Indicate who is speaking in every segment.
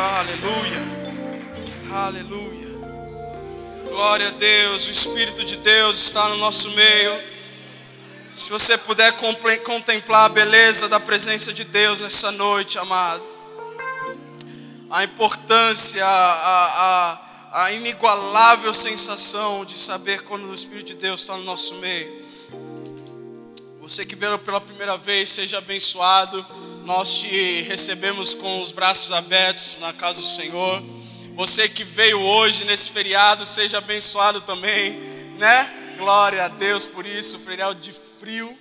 Speaker 1: Aleluia. Aleluia. Glória a Deus. O Espírito de Deus está no nosso meio. Se você puder contemplar a beleza da presença de Deus nessa noite, amado. A importância, a, a, a inigualável sensação de saber quando o Espírito de Deus está no nosso meio. Você que veio pela primeira vez, seja abençoado. Nós te recebemos com os braços abertos na casa do Senhor. Você que veio hoje nesse feriado, seja abençoado também, né? Glória a Deus por isso, feriado de frio,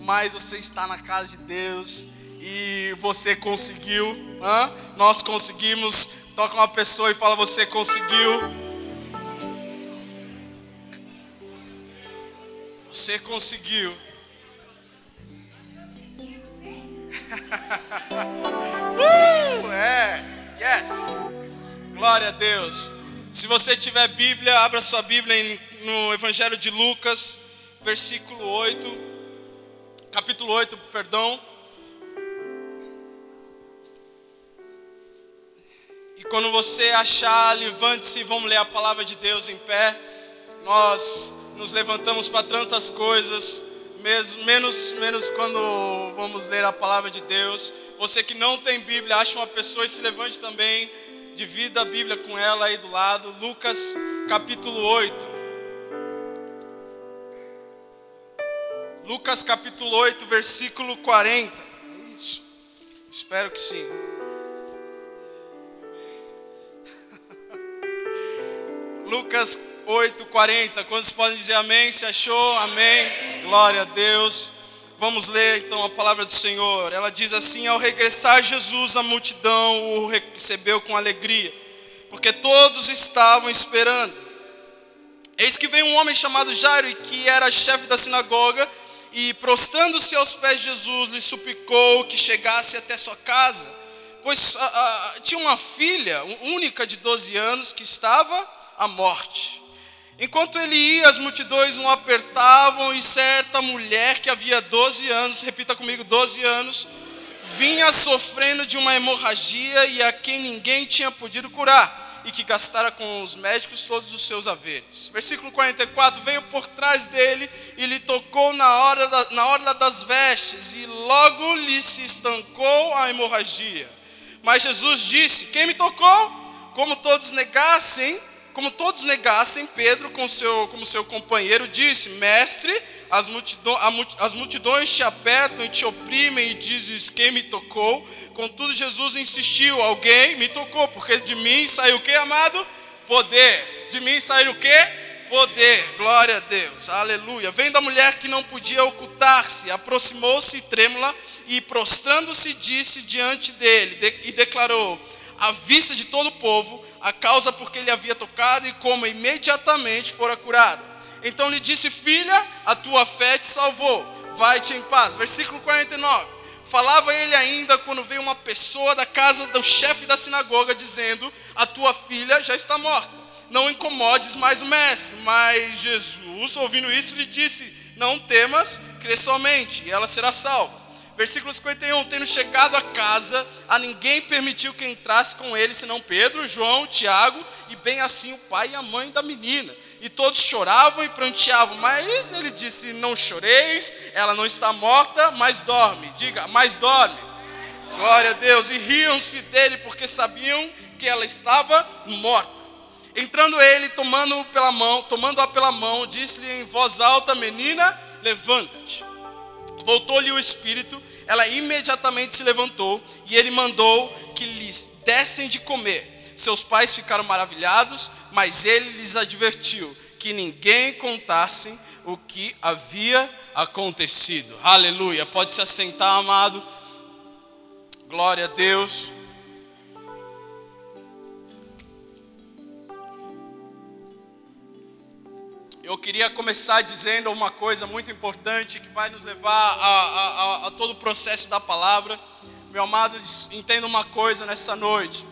Speaker 1: mas você está na casa de Deus e você conseguiu, hã? nós conseguimos. Toca uma pessoa e fala: Você conseguiu. Você conseguiu. Uh, é, yes. Glória a Deus. Se você tiver Bíblia, abra sua Bíblia no Evangelho de Lucas, versículo 8, capítulo 8, perdão. E quando você achar, levante-se, vamos ler a palavra de Deus em pé. Nós nos levantamos para tantas coisas, menos, menos quando vamos ler a palavra de Deus. Você que não tem Bíblia, acha uma pessoa e se levante também. Divida a Bíblia com ela aí do lado. Lucas capítulo 8. Lucas capítulo 8, versículo 40. Isso. Espero que sim. Lucas 8:40. Quantos podem dizer amém? Se achou? Amém. Glória a Deus. Vamos ler então a palavra do Senhor. Ela diz assim: Ao regressar Jesus, a multidão o recebeu com alegria, porque todos estavam esperando. Eis que veio um homem chamado Jairo, que era chefe da sinagoga, e prostrando-se aos pés de Jesus, lhe suplicou que chegasse até sua casa, pois a, a, tinha uma filha única de 12 anos que estava à morte. Enquanto ele ia, as multidões o apertavam, e certa mulher que havia 12 anos, repita comigo, 12 anos, vinha sofrendo de uma hemorragia e a quem ninguém tinha podido curar, e que gastara com os médicos todos os seus haveres. Versículo 44: Veio por trás dele e lhe tocou na hora, da, na hora das vestes, e logo lhe se estancou a hemorragia. Mas Jesus disse: Quem me tocou? Como todos negassem, como todos negassem, Pedro, com seu, como seu companheiro, disse: Mestre, as, multidões, as multidões te apertam e te oprimem, e dizes: Quem me tocou? Contudo, Jesus insistiu: Alguém me tocou, porque de mim saiu o que, amado? Poder. De mim saiu o que? Poder. Glória a Deus. Aleluia. Vendo a mulher que não podia ocultar-se, aproximou-se trêmula e prostrando-se, disse diante dele e declarou: à vista de todo o povo, a causa porque ele havia tocado e como imediatamente fora curado. Então lhe disse: Filha, a tua fé te salvou, vai-te em paz. Versículo 49. Falava ele ainda quando veio uma pessoa da casa do chefe da sinagoga, dizendo: A tua filha já está morta, não incomodes mais o mestre. Mas Jesus, ouvindo isso, lhe disse: Não temas, crê somente, e ela será salva. Versículo 51, tendo chegado a casa, a ninguém permitiu que entrasse com ele, senão Pedro, João, Tiago e bem assim o pai e a mãe da menina. E todos choravam e pranteavam, mas ele disse: Não choreis, ela não está morta, mas dorme. Diga, mas dorme. Glória a Deus. E riam-se dele porque sabiam que ela estava morta. Entrando ele, tomando pela mão, tomando-a pela mão, disse-lhe em voz alta: Menina, levanta-te. Voltou-lhe o espírito ela imediatamente se levantou e ele mandou que lhes dessem de comer. Seus pais ficaram maravilhados, mas ele lhes advertiu que ninguém contasse o que havia acontecido. Aleluia. Pode se assentar, amado. Glória a Deus. Eu queria começar dizendo uma coisa muito importante que vai nos levar a, a, a, todo o processo da palavra. Meu amado, entenda uma coisa nessa noite: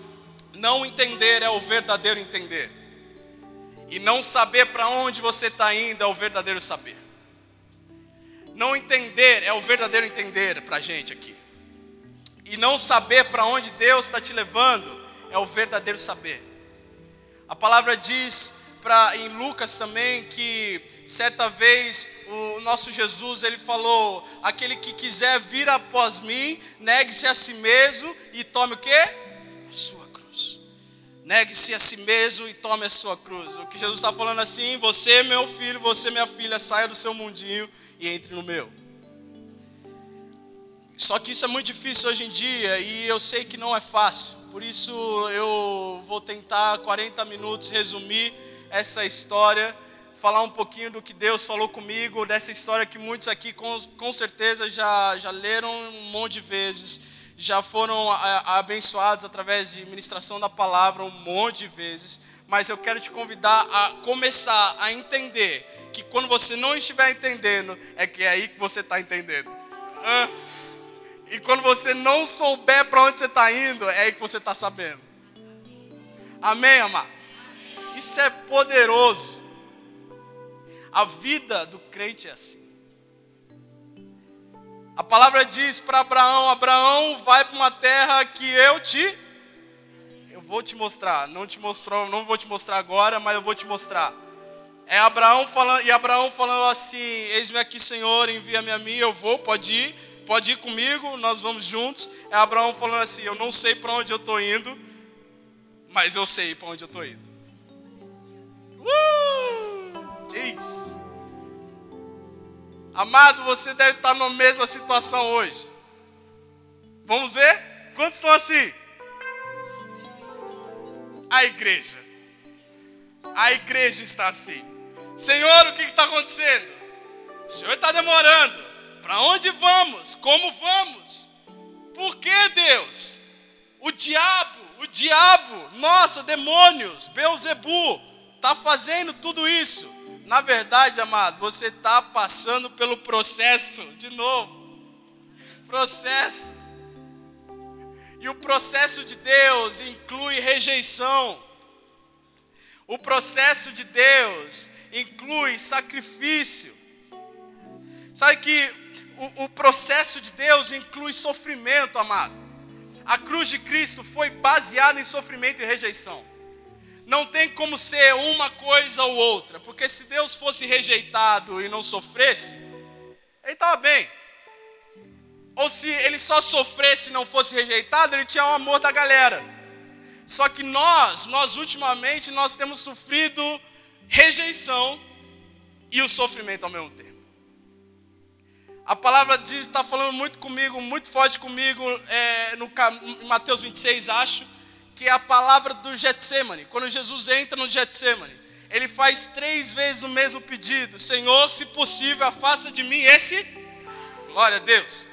Speaker 1: não entender é o verdadeiro entender, e não saber para onde você está indo é o verdadeiro saber. Não entender é o verdadeiro entender para a gente aqui, e não saber para onde Deus está te levando é é o verdadeiro saber. A palavra diz em Lucas também que certa vez o nosso Jesus ele falou: aquele que quiser vir após mim, negue-se a si mesmo e tome o quê? Sua cruz. Negue-se a si mesmo e tome a sua cruz. O que Jesus está falando assim: você, meu filho, você, minha filha, saia do seu mundinho e entre no meu. Só que isso é muito difícil hoje em dia e eu sei que não é fácil. Por isso eu vou tentar 40 minutos resumir essa história, falar um pouquinho do que Deus falou comigo, dessa história que muitos aqui com, com certeza já, já leram um monte de vezes, já foram abençoados através de ministração da palavra um monte de vezes. Mas eu quero te convidar a começar a entender que quando você não estiver entendendo, é que é aí que você está entendendo. E quando você não souber para onde você está indo, é aí que você está sabendo. Amém, amado? Isso é poderoso. A vida do crente é assim. A palavra diz para Abraão: Abraão, vai para uma terra que eu te. Eu vou te mostrar. Não te mostrou, não vou te mostrar agora, mas eu vou te mostrar. É Abraão falando, e Abraão falando assim: Eis-me aqui, Senhor, envia-me a mim, eu vou, pode ir pode ir comigo, nós vamos juntos. É Abraão falando assim: Eu não sei para onde eu estou indo, mas eu sei para onde eu estou indo. Uh! Diz. Amado, você deve estar na mesma situação hoje. Vamos ver? Quantos estão assim? A igreja. A igreja está assim. Senhor, o que está acontecendo? O Senhor está demorando. Para onde vamos? Como vamos? Por que Deus? O diabo, o diabo, nossa, demônios, Beuzebu, está fazendo tudo isso. Na verdade, amado, você está passando pelo processo, de novo. Processo. E o processo de Deus inclui rejeição. O processo de Deus inclui sacrifício. Sabe que o, o processo de Deus inclui sofrimento, amado. A cruz de Cristo foi baseada em sofrimento e rejeição. Não tem como ser uma coisa ou outra, porque se Deus fosse rejeitado e não sofresse, ele estava bem. Ou se ele só sofresse e não fosse rejeitado, ele tinha o amor da galera. Só que nós, nós ultimamente, nós temos sofrido rejeição e o sofrimento ao mesmo tempo. A palavra diz, está falando muito comigo, muito forte comigo, é, no, em Mateus 26, acho, que é a palavra do Getsemane. Quando Jesus entra no Getsemane, ele faz três vezes o mesmo pedido: Senhor, se possível, afasta de mim esse. Glória a Deus.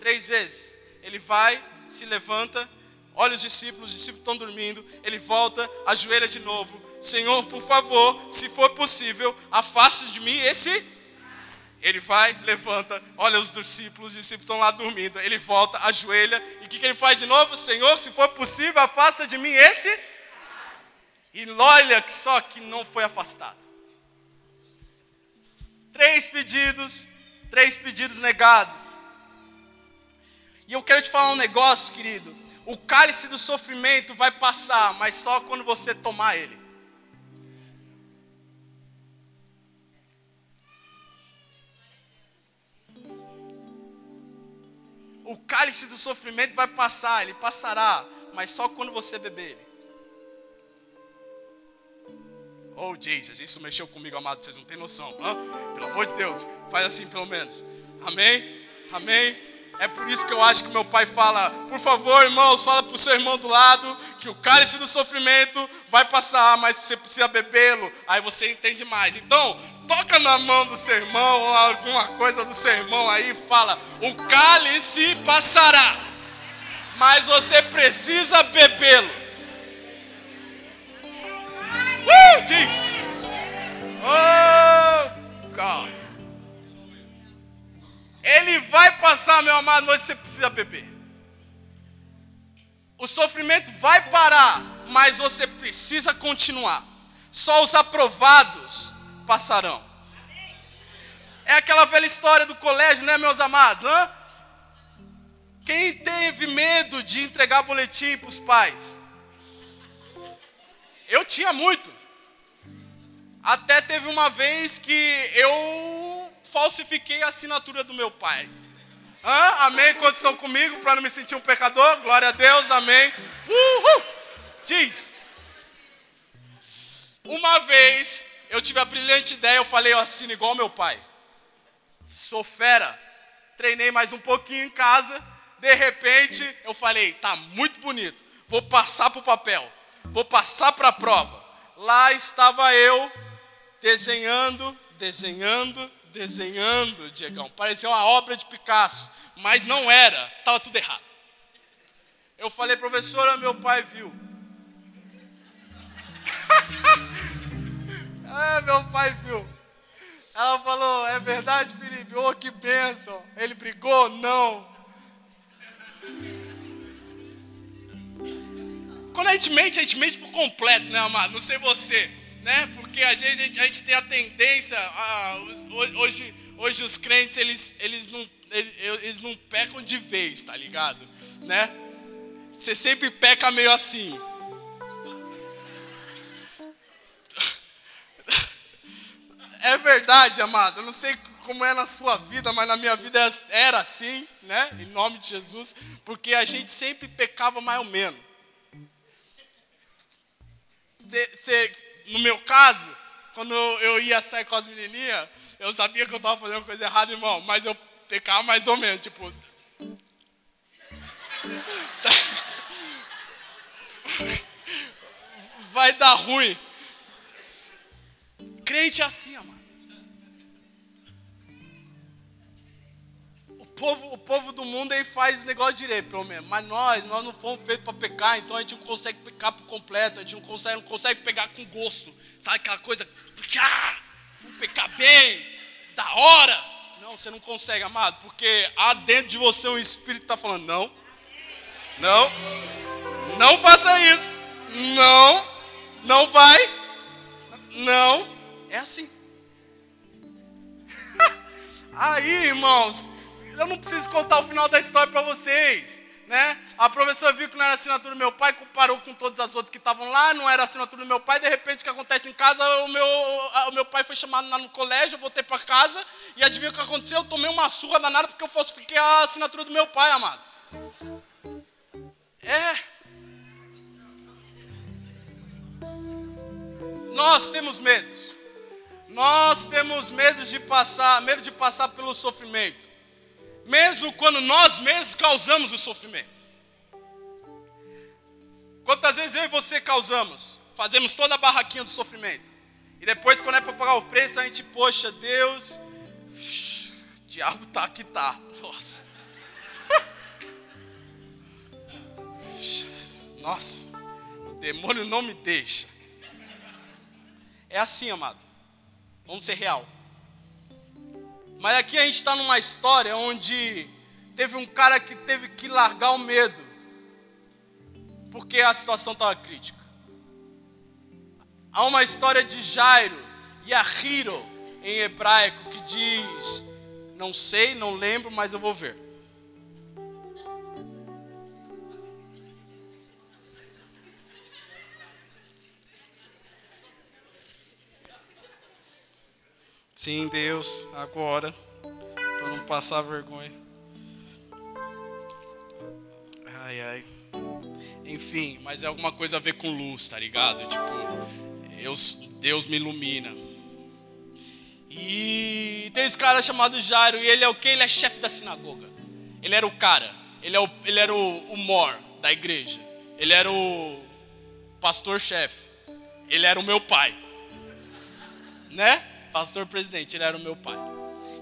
Speaker 1: Três vezes. Ele vai, se levanta, olha os discípulos, os discípulos estão dormindo, ele volta, ajoelha de novo. Senhor, por favor, se for possível, afaste de mim esse ele vai, levanta, olha os discípulos, os discípulos estão lá dormindo. Ele volta, ajoelha, e o que, que ele faz de novo? Senhor, se for possível, afasta de mim esse. E olha só que não foi afastado. Três pedidos, três pedidos negados. E eu quero te falar um negócio, querido. O cálice do sofrimento vai passar, mas só quando você tomar ele. O cálice do sofrimento vai passar, ele passará, mas só quando você beber ele. Oh, Jesus, isso mexeu comigo, amado, vocês não têm noção. Pelo amor de Deus, faz assim pelo menos. Amém? Amém? É por isso que eu acho que meu pai fala: por favor, irmãos, fala para o seu irmão do lado que o cálice do sofrimento vai passar, mas você precisa bebê-lo. Aí você entende mais. Então, toca na mão do seu irmão, ou alguma coisa do seu irmão aí, e fala: o cálice passará, mas você precisa bebê-lo. Uh, Jesus! Oh, God! Ele vai passar, meu amado, noite você precisa beber. O sofrimento vai parar, mas você precisa continuar. Só os aprovados passarão. É aquela velha história do colégio, né, meus amados? Hã? Quem teve medo de entregar boletim para os pais? Eu tinha muito. Até teve uma vez que eu falsifiquei a assinatura do meu pai. Hã? Amém? Quantos estão comigo para não me sentir um pecador? Glória a Deus, amém. Uhul! Diz. Uma vez eu tive a brilhante ideia, eu falei, eu assino igual meu pai. Sou fera. Treinei mais um pouquinho em casa. De repente, eu falei, tá muito bonito. Vou passar para o papel. Vou passar para a prova. Lá estava eu desenhando, desenhando, desenhando, Diegão. Parecia uma obra de Picasso, mas não era, estava tudo errado. Eu falei, professora, meu pai viu. é, meu pai viu. Ela falou, é verdade, Felipe? Oh, que bênção. Ele brigou? Não. Quando a gente mente, a gente mente por completo, né, amado? Não sei você né? Porque a gente, a gente tem a tendência, a, hoje, hoje os crentes eles, eles, não, eles não pecam de vez, tá ligado? Né? Você sempre peca meio assim. É verdade, amado. Eu não sei como é na sua vida, mas na minha vida era assim, né? Em nome de Jesus, porque a gente sempre pecava mais ou menos. Você no meu caso, quando eu ia sair com as menininhas, eu sabia que eu estava fazendo coisa errada, irmão, mas eu pecava mais ou menos, tipo. Vai dar ruim. Crente é assim, amado. Povo, o povo do mundo aí faz o negócio direito, pelo menos. Mas nós, nós não fomos feitos para pecar, então a gente não consegue pecar por completo, a gente não consegue, não consegue pegar com gosto. Sabe aquela coisa, vamos pecar bem, da hora. Não, você não consegue, amado, porque há dentro de você um espírito está falando, não, não, não faça isso, não, não vai, não, é assim. Aí, irmãos, eu não preciso contar o final da história para vocês. Né? A professora viu que não era assinatura do meu pai, comparou com todas as outras que estavam lá, não era assinatura do meu pai, de repente o que acontece em casa, o meu, o meu pai foi chamado lá no colégio, eu voltei para casa, e adivinha o que aconteceu? Eu tomei uma surra danada porque eu falsifiquei a assinatura do meu pai, amado. É. Nós temos medos. Nós temos medo de passar, medo de passar pelo sofrimento mesmo quando nós mesmos causamos o sofrimento. Quantas vezes eu e você causamos? Fazemos toda a barraquinha do sofrimento. E depois, quando é para pagar o preço, a gente, poxa, Deus, o diabo tá aqui, tá. Nossa. Nossa, o demônio não me deixa. É assim, amado. Vamos ser real. Mas aqui a gente está numa história onde teve um cara que teve que largar o medo, porque a situação estava crítica. Há uma história de Jairo e Ahiro em hebraico que diz: Não sei, não lembro, mas eu vou ver. Sim, Deus, agora, para não passar vergonha. Ai, ai. Enfim, mas é alguma coisa a ver com luz, tá ligado? Tipo, Deus, Deus me ilumina. E tem esse cara chamado Jairo, e ele é o que? Ele é chefe da sinagoga. Ele era o cara, ele, é o, ele era o, o mor da igreja. Ele era o pastor-chefe. Ele era o meu pai. Né? Pastor presidente, ele era o meu pai.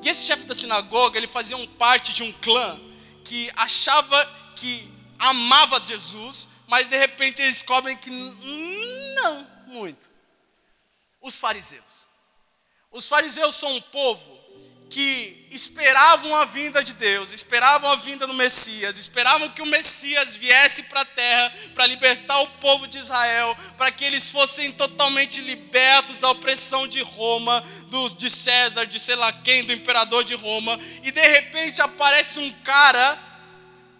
Speaker 1: E esse chefe da sinagoga, ele fazia um parte de um clã que achava que amava Jesus, mas de repente eles descobrem que não muito. Os fariseus. Os fariseus são um povo que esperavam a vinda de Deus, esperavam a vinda do Messias, esperavam que o Messias viesse para a terra para libertar o povo de Israel, para que eles fossem totalmente libertos da opressão de Roma, do, de César, de sei lá quem, do imperador de Roma, e de repente aparece um cara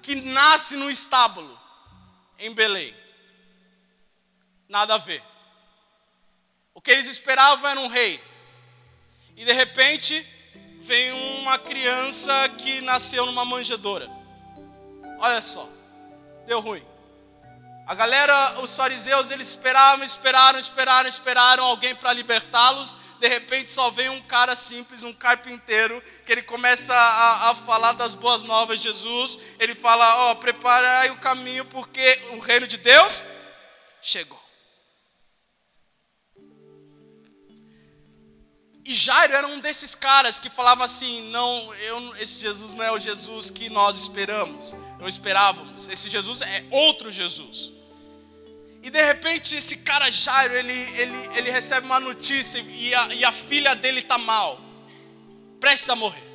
Speaker 1: que nasce no estábulo, em Belém. Nada a ver. O que eles esperavam era um rei. E de repente vem uma criança que nasceu numa manjedoura. Olha só, deu ruim. A galera, os fariseus, eles esperavam, esperaram, esperaram, esperaram alguém para libertá-los. De repente só vem um cara simples, um carpinteiro, que ele começa a, a falar das boas novas de Jesus. Ele fala: Ó, oh, prepara aí o caminho, porque o reino de Deus chegou. E Jairo era um desses caras que falava assim: não, eu, esse Jesus não é o Jesus que nós esperamos, ou esperávamos. Esse Jesus é outro Jesus. E de repente esse cara Jairo, ele, ele, ele recebe uma notícia e a, e a filha dele está mal. Prestes a morrer.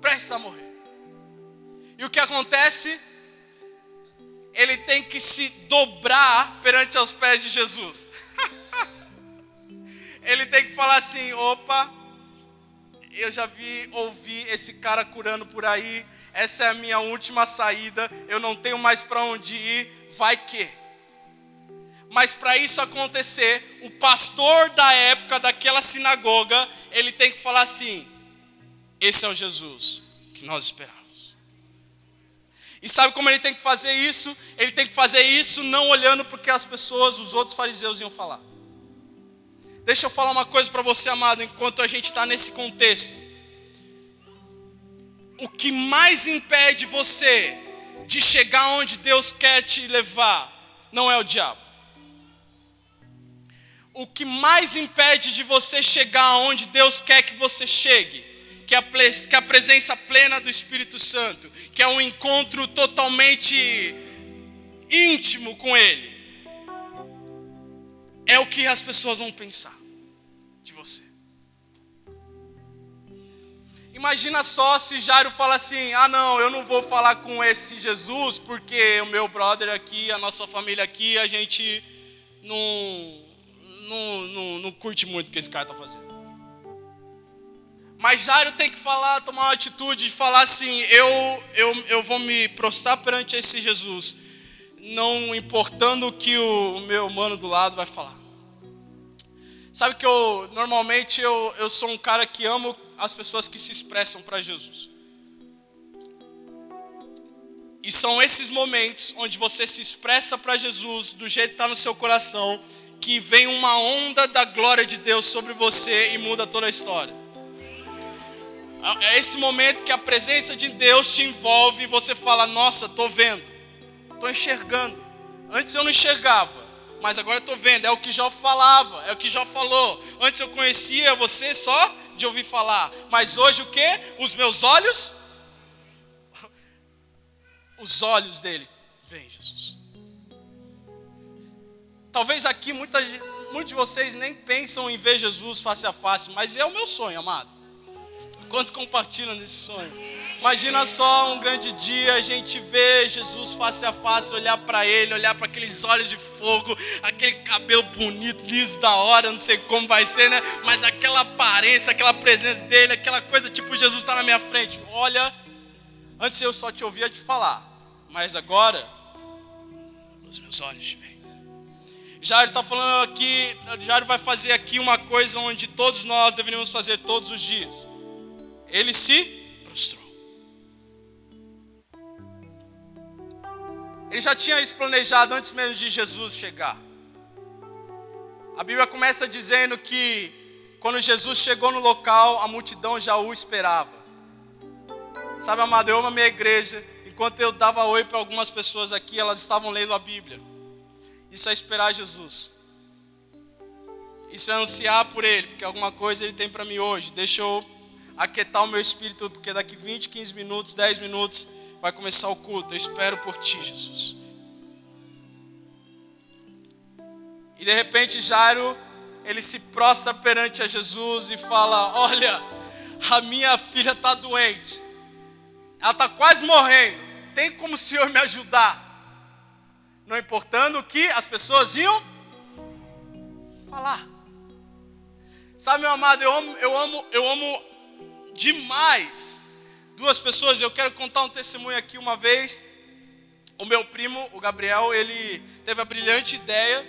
Speaker 1: Prestes a morrer. E o que acontece? Ele tem que se dobrar perante os pés de Jesus ele tem que falar assim: opa, eu já vi, ouvi esse cara curando por aí, essa é a minha última saída, eu não tenho mais para onde ir, vai que. Mas para isso acontecer, o pastor da época daquela sinagoga, ele tem que falar assim: esse é o Jesus que nós esperamos. E sabe como ele tem que fazer isso? Ele tem que fazer isso não olhando porque as pessoas, os outros fariseus iam falar. Deixa eu falar uma coisa para você, amado, enquanto a gente está nesse contexto. O que mais impede você de chegar onde Deus quer te levar não é o diabo. O que mais impede de você chegar onde Deus quer que você chegue, que é a, que é a presença plena do Espírito Santo, que é um encontro totalmente íntimo com Ele, é o que as pessoas vão pensar Imagina só se Jairo fala assim: ah, não, eu não vou falar com esse Jesus, porque o meu brother aqui, a nossa família aqui, a gente não, não, não, não curte muito o que esse cara está fazendo. Mas Jairo tem que falar, tomar uma atitude de falar assim: eu, eu, eu vou me prostrar perante esse Jesus, não importando o que o meu mano do lado vai falar. Sabe que eu, normalmente, eu, eu sou um cara que amo as pessoas que se expressam para Jesus. E são esses momentos onde você se expressa para Jesus do jeito que está no seu coração, que vem uma onda da glória de Deus sobre você e muda toda a história. É esse momento que a presença de Deus te envolve e você fala: Nossa, estou vendo, estou enxergando. Antes eu não enxergava, mas agora estou vendo, é o que Jó falava, é o que Jó falou. Antes eu conhecia você só de ouvir falar, mas hoje o que? Os meus olhos, os olhos dele veem Jesus. Talvez aqui muita, muitos de vocês nem pensam em ver Jesus face a face, mas é o meu sonho, amado. Quantos compartilham desse sonho? Imagina só um grande dia a gente ver Jesus face a face, olhar para ele, olhar para aqueles olhos de fogo, aquele cabelo bonito, liso da hora, não sei como vai ser, né? Mas aquela aparência, aquela presença dele, aquela coisa tipo Jesus está na minha frente. Olha, antes eu só te ouvia te falar, mas agora os meus olhos te veem. Jairo está falando aqui, Jairo vai fazer aqui uma coisa onde todos nós deveríamos fazer todos os dias. Ele se Ele já tinha isso planejado antes mesmo de Jesus chegar. A Bíblia começa dizendo que quando Jesus chegou no local, a multidão já o esperava. Sabe, amado, eu amo a minha igreja. Enquanto eu dava oi para algumas pessoas aqui, elas estavam lendo a Bíblia. Isso é esperar Jesus. Isso é ansiar por Ele, porque alguma coisa Ele tem para mim hoje. Deixa eu aquietar o meu espírito, porque daqui 20, 15 minutos, 10 minutos, vai começar o culto. Eu espero por ti, Jesus. E de repente Jairo, ele se prostra perante a Jesus e fala: Olha, a minha filha está doente, ela está quase morrendo. Tem como o Senhor me ajudar? Não importando o que as pessoas iam falar. Sabe, meu amado, eu amo, eu amo, eu amo demais duas pessoas. Eu quero contar um testemunho aqui uma vez. O meu primo, o Gabriel, ele teve a brilhante ideia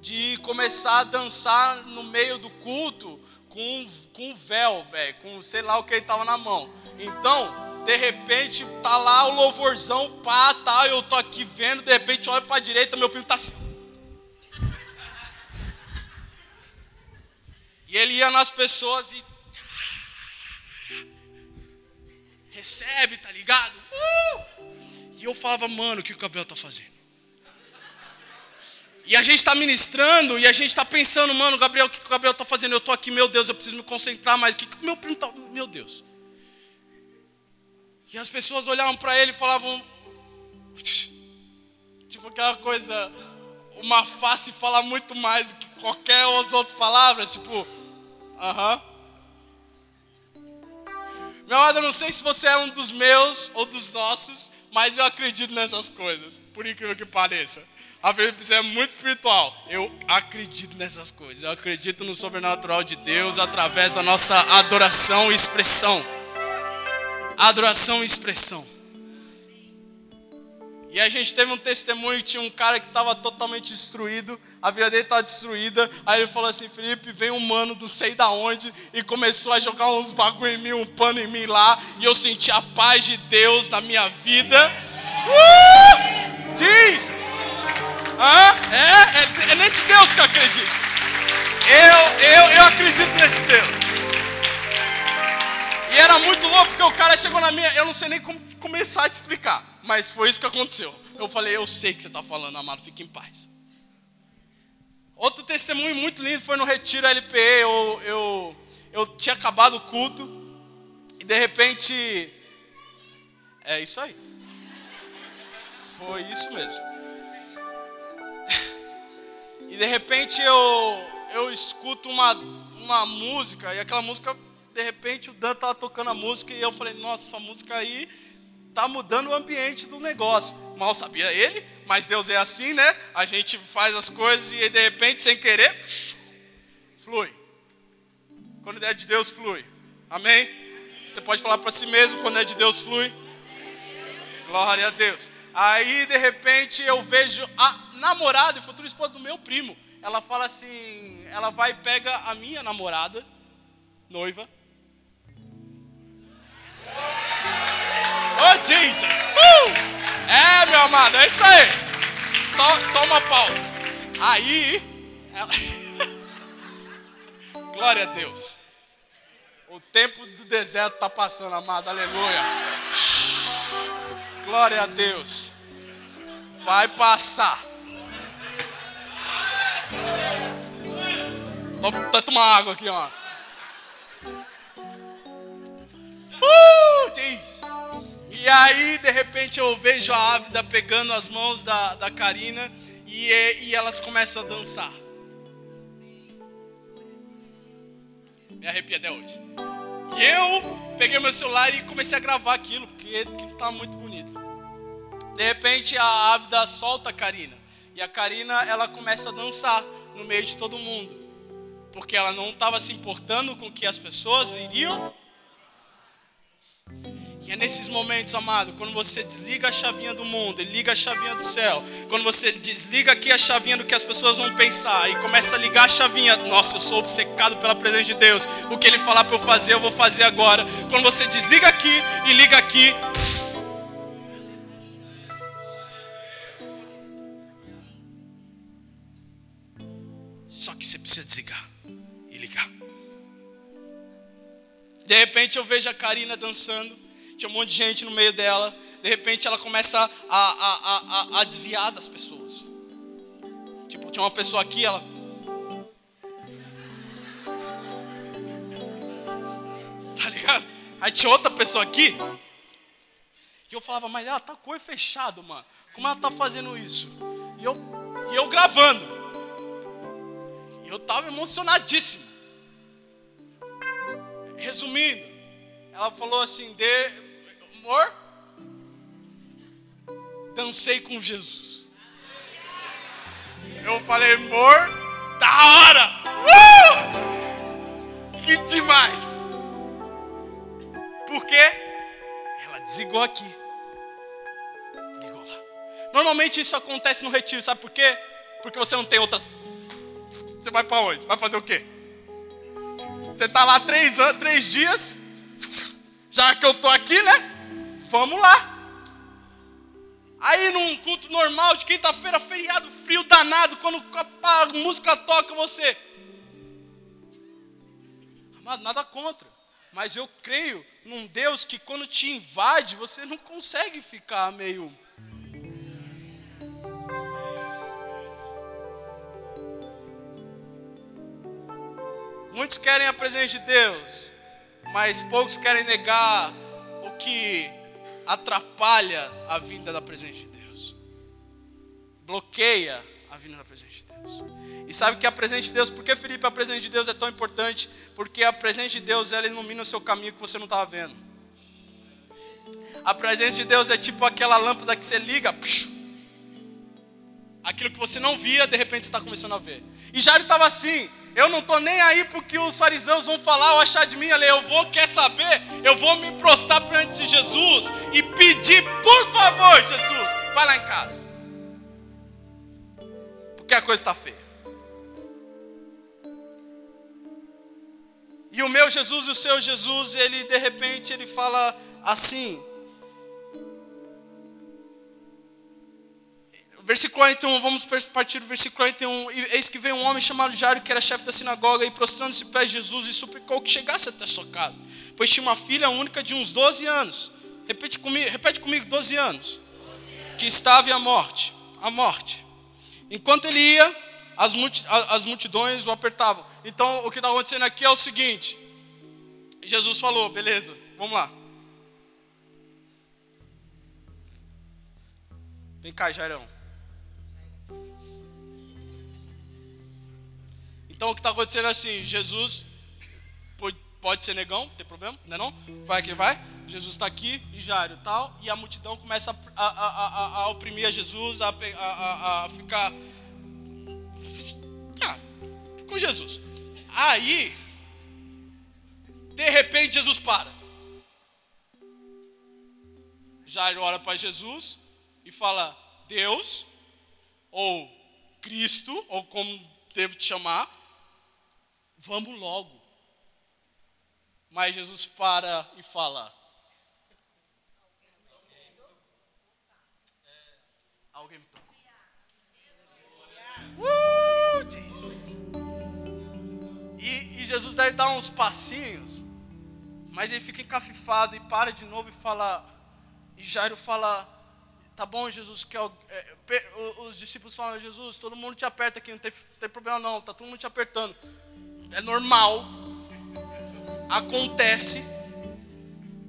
Speaker 1: de começar a dançar no meio do culto com, com véu, velho, com sei lá o que ele tava na mão. Então, de repente, tá lá o louvorzão, pá, tá, eu tô aqui vendo, de repente olho para direita, meu primo tá assim. E ele ia nas pessoas e recebe, tá ligado? Uh! E eu falava, mano, o que o Gabriel tá fazendo? E a gente está ministrando e a gente está pensando, mano, Gabriel, o que o Gabriel está fazendo? Eu estou aqui, meu Deus, eu preciso me concentrar mais. O que o meu primo está. Meu Deus. E as pessoas olhavam para ele e falavam. Tipo aquela coisa. Uma face fala muito mais do que qualquer outras palavras. Tipo, aham. Uh -huh. Meu amado, eu não sei se você é um dos meus ou dos nossos, mas eu acredito nessas coisas, por incrível que pareça. A Felipe é muito espiritual. Eu acredito nessas coisas. Eu acredito no sobrenatural de Deus através da nossa adoração e expressão. Adoração e expressão. E a gente teve um testemunho, tinha um cara que estava totalmente destruído, a vida dele estava destruída. Aí ele falou assim: Felipe, veio um mano, não sei da onde, e começou a jogar uns bagulho em mim, um pano em mim lá, e eu senti a paz de Deus na minha vida. Uh! Jesus! Ah, é, é, é nesse Deus que eu acredito. Eu, eu, eu acredito nesse Deus. E era muito louco porque o cara chegou na minha. Eu não sei nem como começar a te explicar, mas foi isso que aconteceu. Eu falei, eu sei que você está falando, amado, fique em paz. Outro testemunho muito lindo foi no Retiro LPE. Eu, eu, eu tinha acabado o culto e de repente. É isso aí. Foi isso mesmo. E de repente eu, eu escuto uma, uma música, e aquela música, de repente o Dan estava tocando a música, e eu falei, nossa, essa música aí tá mudando o ambiente do negócio. Mal sabia ele, mas Deus é assim, né? A gente faz as coisas e de repente, sem querer, flui. Quando é de Deus, flui. Amém? Você pode falar para si mesmo, quando é de Deus, flui. Glória a Deus. Aí, de repente, eu vejo a namorada e futura esposa do meu primo. Ela fala assim, ela vai e pega a minha namorada, noiva. Jesus! Uh! É, meu amado, é isso aí. Só, só uma pausa. Aí, ela... glória a Deus. O tempo do deserto está passando, amado, aleluia. Glória a Deus. Vai passar. Toma, toma água aqui, ó. Uh, Jesus. E aí, de repente, eu vejo a Ávida pegando as mãos da, da Karina e, e elas começam a dançar. Me arrepio até hoje. E eu peguei meu celular e comecei a gravar aquilo, porque estava muito bonito. De repente, a Ávida solta a Karina. E a Karina, ela começa a dançar no meio de todo mundo porque ela não estava se importando com o que as pessoas iriam. E é nesses momentos, amado, quando você desliga a chavinha do mundo e liga a chavinha do céu, quando você desliga aqui a chavinha do que as pessoas vão pensar e começa a ligar a chavinha, nossa, eu sou obcecado pela presença de Deus, o que Ele falar para eu fazer, eu vou fazer agora. Quando você desliga aqui e liga aqui, só que você precisa desligar. De repente eu vejo a Karina dançando, tinha um monte de gente no meio dela. De repente ela começa a, a, a, a desviar das pessoas. Tipo, tinha uma pessoa aqui, ela. Tá ligado? Aí tinha outra pessoa aqui. E eu falava, mas ela tá com o fechado, mano. Como ela tá fazendo isso? E eu, e eu gravando. E eu tava emocionadíssimo. Resumindo, ela falou assim: de, amor, dancei com Jesus. Eu falei, amor, da hora! Uh! Que demais! Por quê? Ela desligou aqui. Ligou lá. Normalmente isso acontece no retiro, sabe por quê? Porque você não tem outra Você vai para onde? Vai fazer o quê? Você está lá três, três dias, já que eu estou aqui, né? Vamos lá. Aí num culto normal de quinta-feira, feriado frio danado, quando a música toca você. Amado, nada contra. Mas eu creio num Deus que quando te invade, você não consegue ficar meio Muitos querem a presença de Deus, mas poucos querem negar o que atrapalha a vinda da presença de Deus. Bloqueia a vinda da presença de Deus. E sabe que a presença de Deus, por que Felipe a presença de Deus é tão importante? Porque a presença de Deus ela ilumina o seu caminho que você não estava vendo. A presença de Deus é tipo aquela lâmpada que você liga, psh, aquilo que você não via, de repente você está começando a ver. E Jairo estava assim, eu não estou nem aí porque os fariseus vão falar ou achar de mim. Ali, eu vou, quer saber? Eu vou me prostrar perante Jesus e pedir, por favor, Jesus, vai lá em casa. Porque a coisa está feia. E o meu Jesus e o seu Jesus, ele de repente ele fala assim: Versículo 41, vamos partir do versículo 41. Eis que veio um homem chamado Jairo, que era chefe da sinagoga, e prostrando-se pés de Jesus, e suplicou que chegasse até sua casa. Pois tinha uma filha única de uns 12 anos. Repete comigo, repete comigo 12 anos. Que estava à morte. A morte. Enquanto ele ia, as, as multidões o apertavam. Então, o que está acontecendo aqui é o seguinte: Jesus falou, beleza, vamos lá. Vem cá, Jairão. Então o que está acontecendo é assim, Jesus pode, ser negão, não tem problema, não é não? Vai que vai. Jesus está aqui e Jairo tal, e a multidão começa a, a, a, a oprimir a Jesus, a ficar ah, com Jesus. Aí, de repente Jesus para. Jairo olha para Jesus e fala: Deus, ou Cristo, ou como devo te chamar, vamos logo. Mas Jesus para e fala: Alguém me tocou. Uh, Jesus. E, e Jesus deve dar uns passinhos, mas ele fica encafifado e para de novo e fala. E Jairo fala: Tá bom, Jesus, que é, é, os discípulos falam: Jesus, todo mundo te aperta aqui, não tem, não tem problema não, tá todo mundo te apertando é normal, acontece.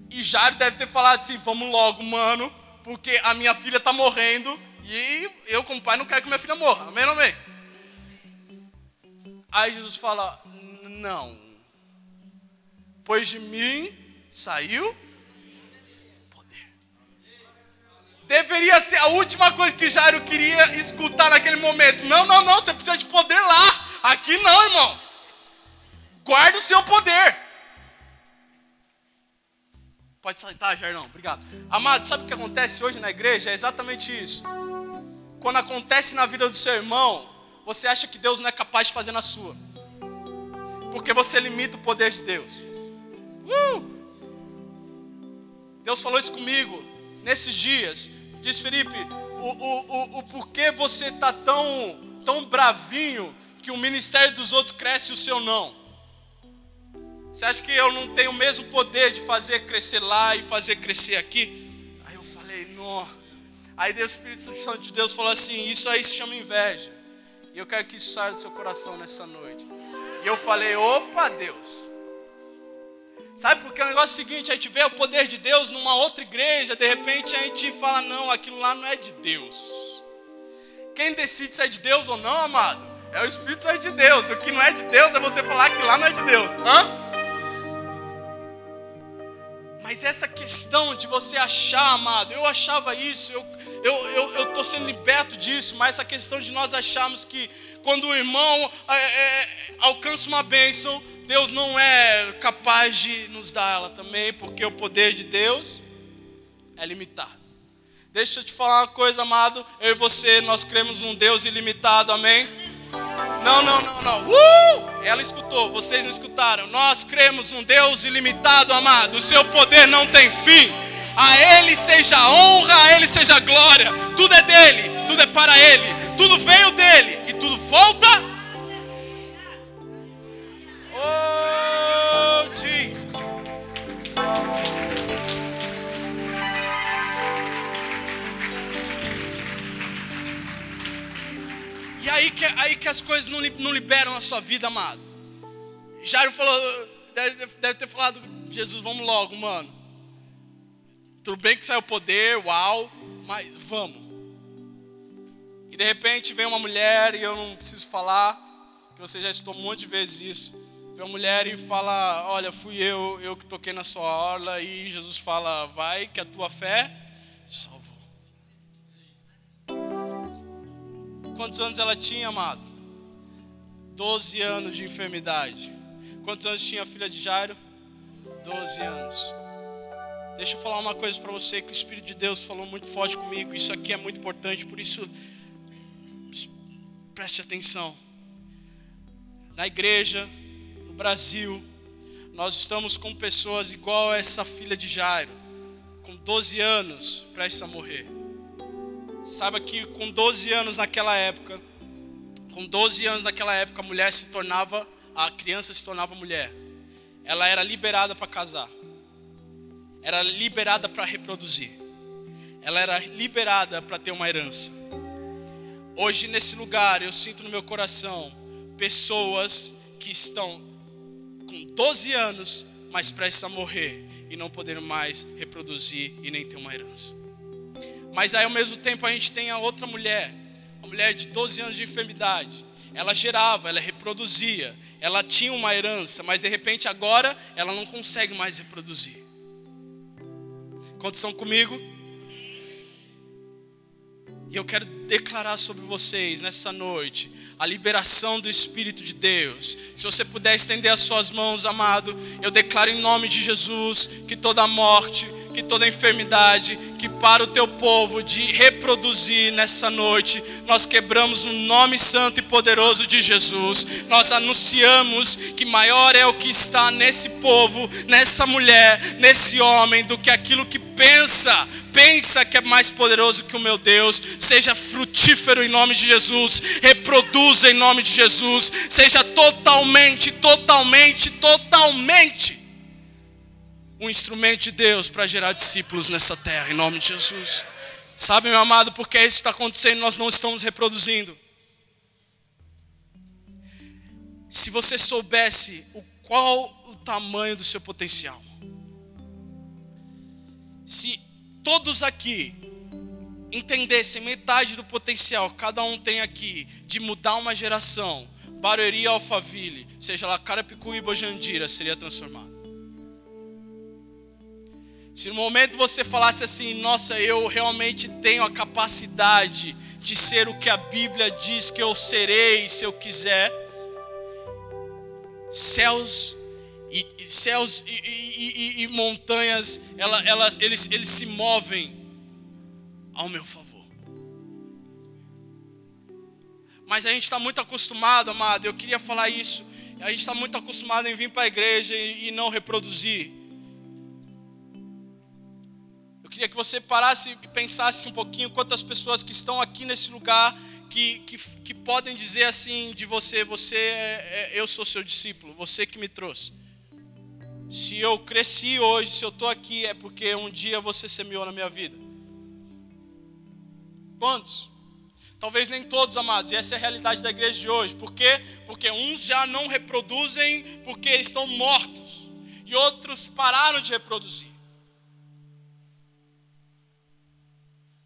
Speaker 1: E Jairo deve ter falado assim: vamos logo, mano, porque a minha filha está morrendo e eu, como pai, não quero que minha filha morra. Amém ou amém? Aí Jesus fala: não, pois de mim saiu poder. Deveria ser a última coisa que Jairo queria escutar naquele momento. Não, não, não, você precisa de poder lá. Aqui não, irmão. Guarde o seu poder. Pode sentar, Jarnão, obrigado. Amado, sabe o que acontece hoje na igreja? É exatamente isso. Quando acontece na vida do seu irmão, você acha que Deus não é capaz de fazer na sua. Porque você limita o poder de Deus. Uh! Deus falou isso comigo nesses dias. Diz Felipe, o, o, o, o porquê você está tão, tão bravinho que o ministério dos outros cresce e o seu não? Você acha que eu não tenho o mesmo poder de fazer crescer lá e fazer crescer aqui? Aí eu falei, não. Aí Deus, o Espírito Santo de Deus falou assim: Isso aí se chama inveja. E eu quero que isso saia do seu coração nessa noite. E eu falei: opa, Deus. Sabe porque o negócio é o seguinte: a gente vê o poder de Deus numa outra igreja, de repente a gente fala: não, aquilo lá não é de Deus. Quem decide se é de Deus ou não, amado? É o Espírito Santo de Deus. O que não é de Deus é você falar que lá não é de Deus. Hã? Mas essa questão de você achar, amado, eu achava isso, eu estou eu, eu, eu sendo liberto disso, mas essa questão de nós acharmos que quando o irmão é, é, alcança uma bênção, Deus não é capaz de nos dar ela também, porque o poder de Deus é limitado. Deixa eu te falar uma coisa, amado. Eu e você, nós cremos num Deus ilimitado, amém? Não, não, não, não. Uh! Ela escutou, vocês não escutaram. Nós cremos num Deus ilimitado, amado. O seu poder não tem fim. A Ele seja honra, a Ele seja glória. Tudo é dele, tudo é para Ele. Tudo veio dele e tudo volta. E aí que, aí que as coisas não, não liberam a sua vida, amado. Jairo falou, deve, deve ter falado, Jesus, vamos logo, mano. Tudo bem que saiu poder, uau, mas vamos. E de repente vem uma mulher, e eu não preciso falar, que você já escutou um monte de vezes isso. Vem uma mulher e fala: Olha, fui eu, eu que toquei na sua orla. E Jesus fala: Vai, que a tua fé salvou. Quantos anos ela tinha, amado? Doze anos de enfermidade. Quantos anos tinha a filha de Jairo? Doze anos. Deixa eu falar uma coisa para você que o Espírito de Deus falou muito forte comigo. Isso aqui é muito importante, por isso preste atenção. Na igreja, no Brasil, nós estamos com pessoas igual a essa filha de Jairo, com 12 anos, prestes a morrer. Saiba que com 12 anos naquela época, com 12 anos naquela época, a mulher se tornava, a criança se tornava mulher. Ela era liberada para casar era liberada para reproduzir. Ela era liberada para ter uma herança. Hoje, nesse lugar, eu sinto no meu coração pessoas que estão com 12 anos, mas prestes a morrer e não podendo mais reproduzir e nem ter uma herança. Mas aí, ao mesmo tempo, a gente tem a outra mulher, uma mulher de 12 anos de enfermidade. Ela gerava, ela reproduzia, ela tinha uma herança, mas de repente agora ela não consegue mais reproduzir. Quantos são comigo? E eu quero declarar sobre vocês nessa noite a liberação do Espírito de Deus. Se você puder estender as suas mãos, amado, eu declaro em nome de Jesus que toda morte, que toda enfermidade, que para o teu povo de reproduzir nessa noite, nós quebramos o nome santo e poderoso de Jesus. Nós anunciamos que maior é o que está nesse povo, nessa mulher, nesse homem, do que aquilo que pensa, pensa que é mais poderoso que o meu Deus. Seja frutífero em nome de Jesus, reproduza em nome de Jesus, seja totalmente, totalmente, totalmente um instrumento de Deus para gerar discípulos nessa terra, em nome de Jesus. Sabe, meu amado, porque isso está acontecendo, nós não estamos reproduzindo. Se você soubesse o qual o tamanho do seu potencial, se todos aqui entendessem metade do potencial, cada um tem aqui, de mudar uma geração, Barueri Alphaville, seja lá Carapicuíba ou Jandira, seria transformado. Se no momento você falasse assim, nossa, eu realmente tenho a capacidade de ser o que a Bíblia diz que eu serei se eu quiser, céus e, e céus e, e, e montanhas, ela, elas, eles, eles se movem ao meu favor. Mas a gente está muito acostumado, amado, eu queria falar isso. A gente está muito acostumado em vir para a igreja e não reproduzir queria que você parasse e pensasse um pouquinho quantas pessoas que estão aqui nesse lugar que, que, que podem dizer assim de você: você é, é, eu sou seu discípulo, você que me trouxe. Se eu cresci hoje, se eu estou aqui, é porque um dia você semeou na minha vida. Quantos? Talvez nem todos, amados, e essa é a realidade da igreja de hoje. Por quê? Porque uns já não reproduzem porque estão mortos, e outros pararam de reproduzir.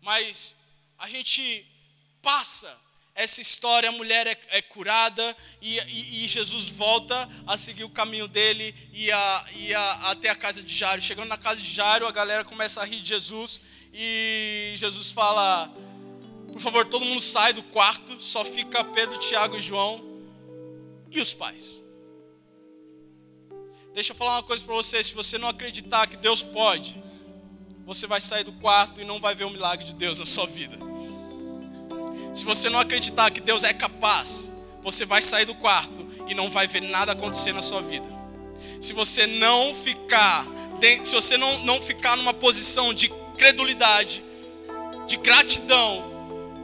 Speaker 1: Mas a gente passa essa história, a mulher é, é curada e, e, e, Jesus volta a seguir o caminho dele e, a, e a, até a casa de Jairo. Chegando na casa de Jairo, a galera começa a rir de Jesus e Jesus fala: Por favor, todo mundo sai do quarto, só fica Pedro, Tiago e João e os pais. Deixa eu falar uma coisa para você: se você não acreditar que Deus pode, você vai sair do quarto e não vai ver o milagre de Deus na sua vida. Se você não acreditar que Deus é capaz, você vai sair do quarto e não vai ver nada acontecer na sua vida. Se você não ficar, se você não, não ficar numa posição de credulidade, de gratidão,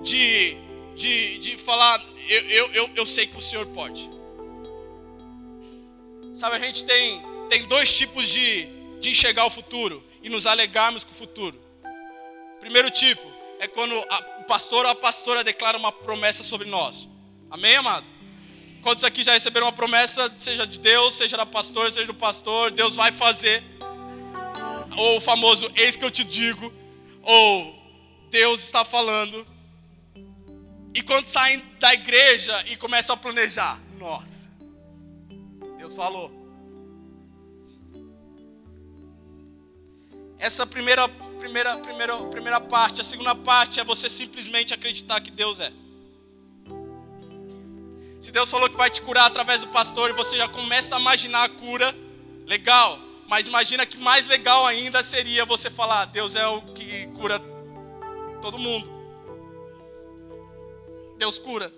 Speaker 1: de, de, de falar, eu, eu, eu, eu sei que o Senhor pode. Sabe, a gente tem, tem dois tipos de, de enxergar o futuro e nos alegarmos com o futuro. Primeiro tipo é quando a, o pastor ou a pastora declara uma promessa sobre nós. Amém, amado? Quantos aqui já receberam uma promessa, seja de Deus, seja da pastor, seja do pastor, Deus vai fazer. Ou o famoso eis que eu te digo, ou Deus está falando. E quando saem da igreja e começam a planejar, nossa, Deus falou. Essa primeira, primeira, primeira, primeira parte, a segunda parte é você simplesmente acreditar que Deus é. Se Deus falou que vai te curar através do pastor e você já começa a imaginar a cura, legal. Mas imagina que mais legal ainda seria você falar: Deus é o que cura todo mundo. Deus cura.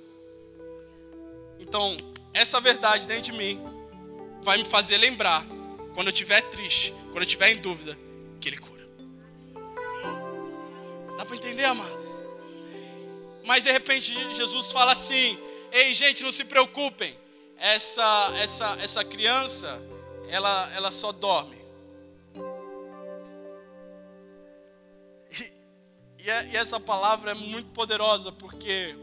Speaker 1: Então, essa verdade dentro de mim vai me fazer lembrar, quando eu estiver triste, quando eu estiver em dúvida, que Ele cura. Dá para entender, amado? Mas de repente Jesus fala assim: Ei, gente, não se preocupem. Essa, essa, essa criança, ela, ela só dorme. E, é, e essa palavra é muito poderosa porque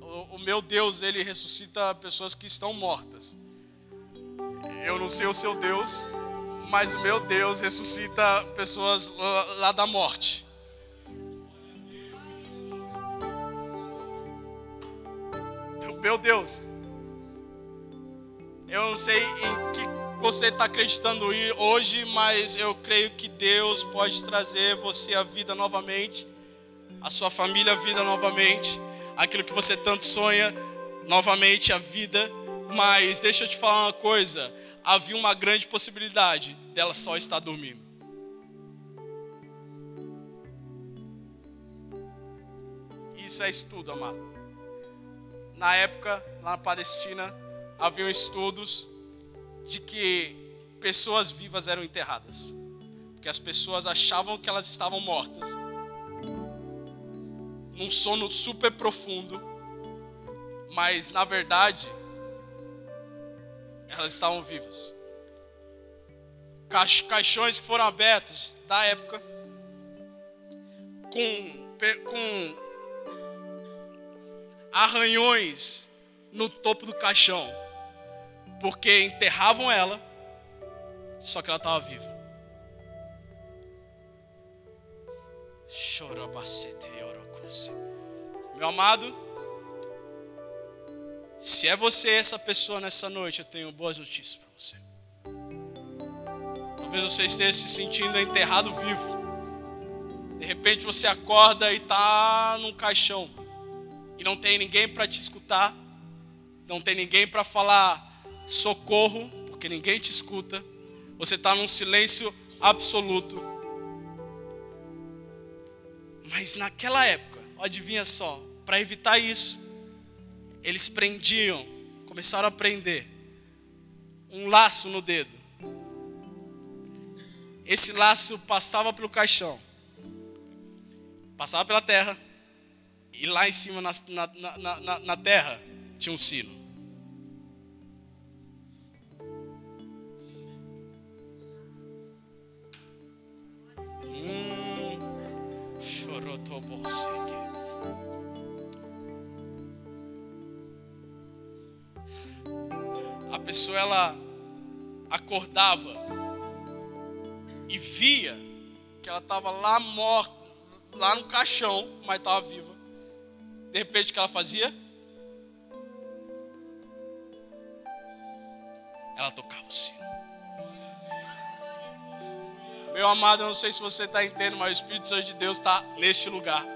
Speaker 1: o, o meu Deus, ele ressuscita pessoas que estão mortas. Eu não sei o seu Deus, mas o meu Deus ressuscita pessoas lá da morte. Meu Deus, eu não sei em que você está acreditando hoje, mas eu creio que Deus pode trazer você à vida novamente, a sua família à vida novamente, aquilo que você tanto sonha novamente à vida. Mas deixa eu te falar uma coisa: havia uma grande possibilidade dela só estar dormindo. Isso é estudo, amado. Na época, lá na Palestina, haviam estudos de que pessoas vivas eram enterradas. Porque as pessoas achavam que elas estavam mortas. Num sono super profundo. Mas, na verdade, elas estavam vivas. Caixões que foram abertos da época com, com arranhões no topo do caixão, porque enterravam ela, só que ela estava viva. Meu amado, se é você essa pessoa nessa noite, eu tenho boas notícias para você. Talvez você esteja se sentindo enterrado vivo. De repente você acorda e está num caixão e não tem ninguém para te escutar, não tem ninguém para falar socorro, porque ninguém te escuta. Você está num silêncio absoluto. Mas naquela época, adivinha só, para evitar isso, eles prendiam, começaram a prender um laço no dedo. Esse laço passava pelo caixão, passava pela terra, e lá em cima, na, na, na, na terra, tinha um sino. Hum, chorou tua A pessoa ela acordava e via que ela estava lá morta, lá no caixão, mas estava viva. De repente, o que ela fazia? Ela tocava o sino. Meu amado, eu não sei se você está entendendo, mas o Espírito Santo de Deus está neste lugar.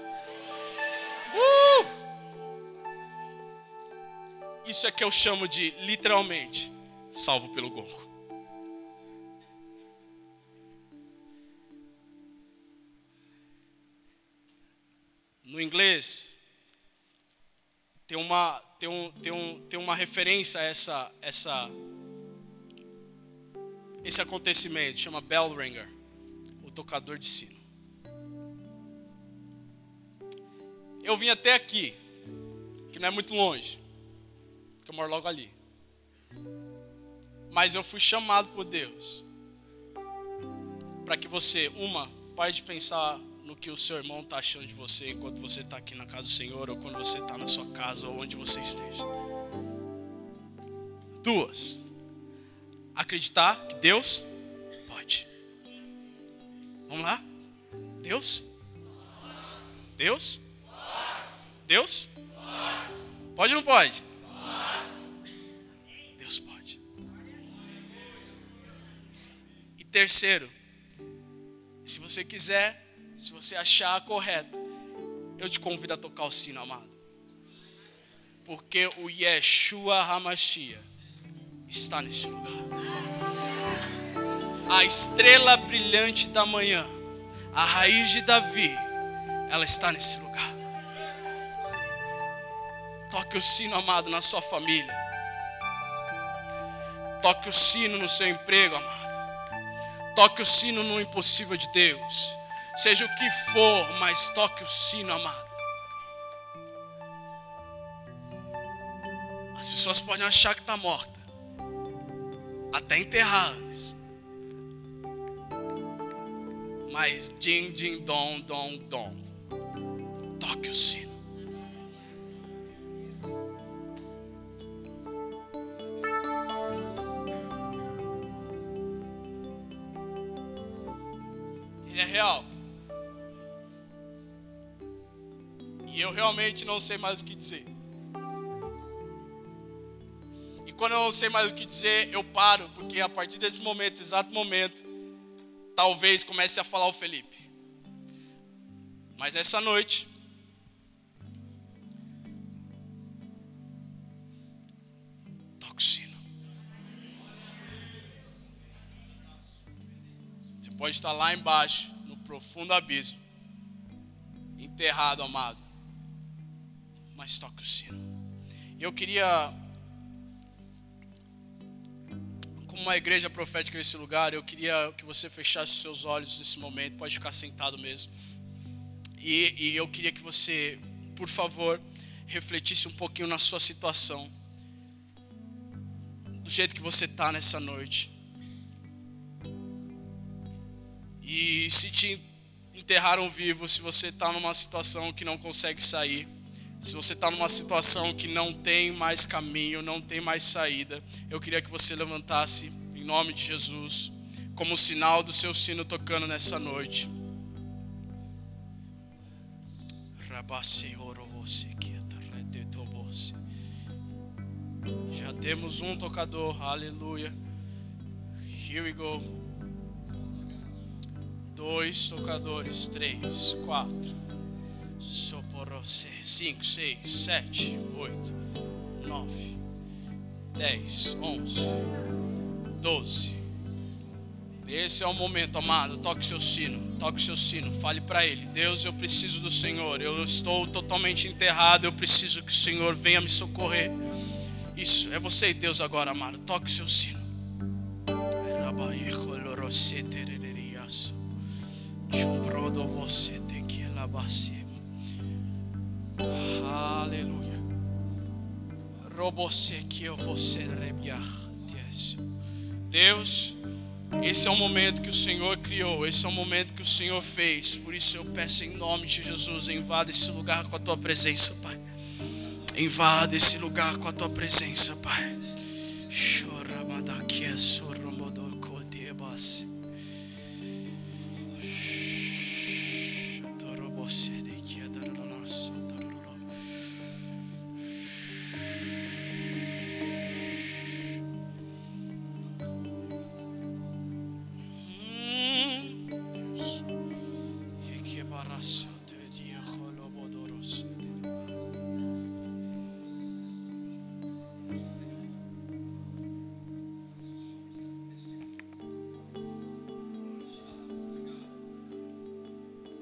Speaker 1: Isso é que eu chamo de, literalmente, salvo pelo gongo. No inglês, tem uma, tem um, tem um, tem uma referência a essa, essa, esse acontecimento, chama bell ringer, o tocador de sino. Eu vim até aqui, que não é muito longe, que eu moro logo ali. Mas eu fui chamado por Deus para que você, uma, pare de pensar no que o seu irmão está achando de você enquanto você está aqui na casa do Senhor, ou quando você está na sua casa, ou onde você esteja. Duas, acreditar que Deus pode. Vamos lá? Deus? Deus? Deus? Pode ou não pode? Terceiro, se você quiser, se você achar correto, eu te convido a tocar o sino, amado. Porque o Yeshua Hamashia está nesse lugar. A estrela brilhante da manhã, a raiz de Davi, ela está nesse lugar. Toque o sino, amado, na sua família. Toque o sino no seu emprego, amado. Toque o sino no impossível de Deus. Seja o que for, mas toque o sino, amado. As pessoas podem achar que está morta, até enterradas. Mas din, din, dom, dom, dom. Toque o sino. Real. E eu realmente não sei mais o que dizer. E quando eu não sei mais o que dizer, eu paro, porque a partir desse momento, exato momento, talvez comece a falar o Felipe. Mas essa noite, sino. Você pode estar lá embaixo, profundo abismo, enterrado, amado mas toque o sino. Eu queria, como uma igreja profética nesse lugar, eu queria que você fechasse seus olhos nesse momento, pode ficar sentado mesmo. E, e eu queria que você, por favor, refletisse um pouquinho na sua situação, do jeito que você está nessa noite. E se te enterraram vivo, se você está numa situação que não consegue sair, se você está numa situação que não tem mais caminho, não tem mais saída, eu queria que você levantasse em nome de Jesus, como sinal do seu sino tocando nessa noite. Já temos um tocador, aleluia. Here we go. Dois tocadores, três, quatro. Soporose. 5, 6, 7, 8, 9, 10, 11, 12. Esse é o momento, amado. Toque seu sino, toque seu sino. Fale para ele: Deus, eu preciso do Senhor. Eu estou totalmente enterrado. Eu preciso que o Senhor venha me socorrer. Isso, é você e Deus agora, amado. Toque seu sino. Chumbrodo você te que labasse. Aleluia. Robose que eu ser Deus, esse é o momento que o Senhor criou, esse é o momento que o Senhor fez. Por isso eu peço em nome de Jesus, invada esse lugar com a tua presença, Pai. Invada esse lugar com a tua presença, Pai. Chora, madaquia, Deus. E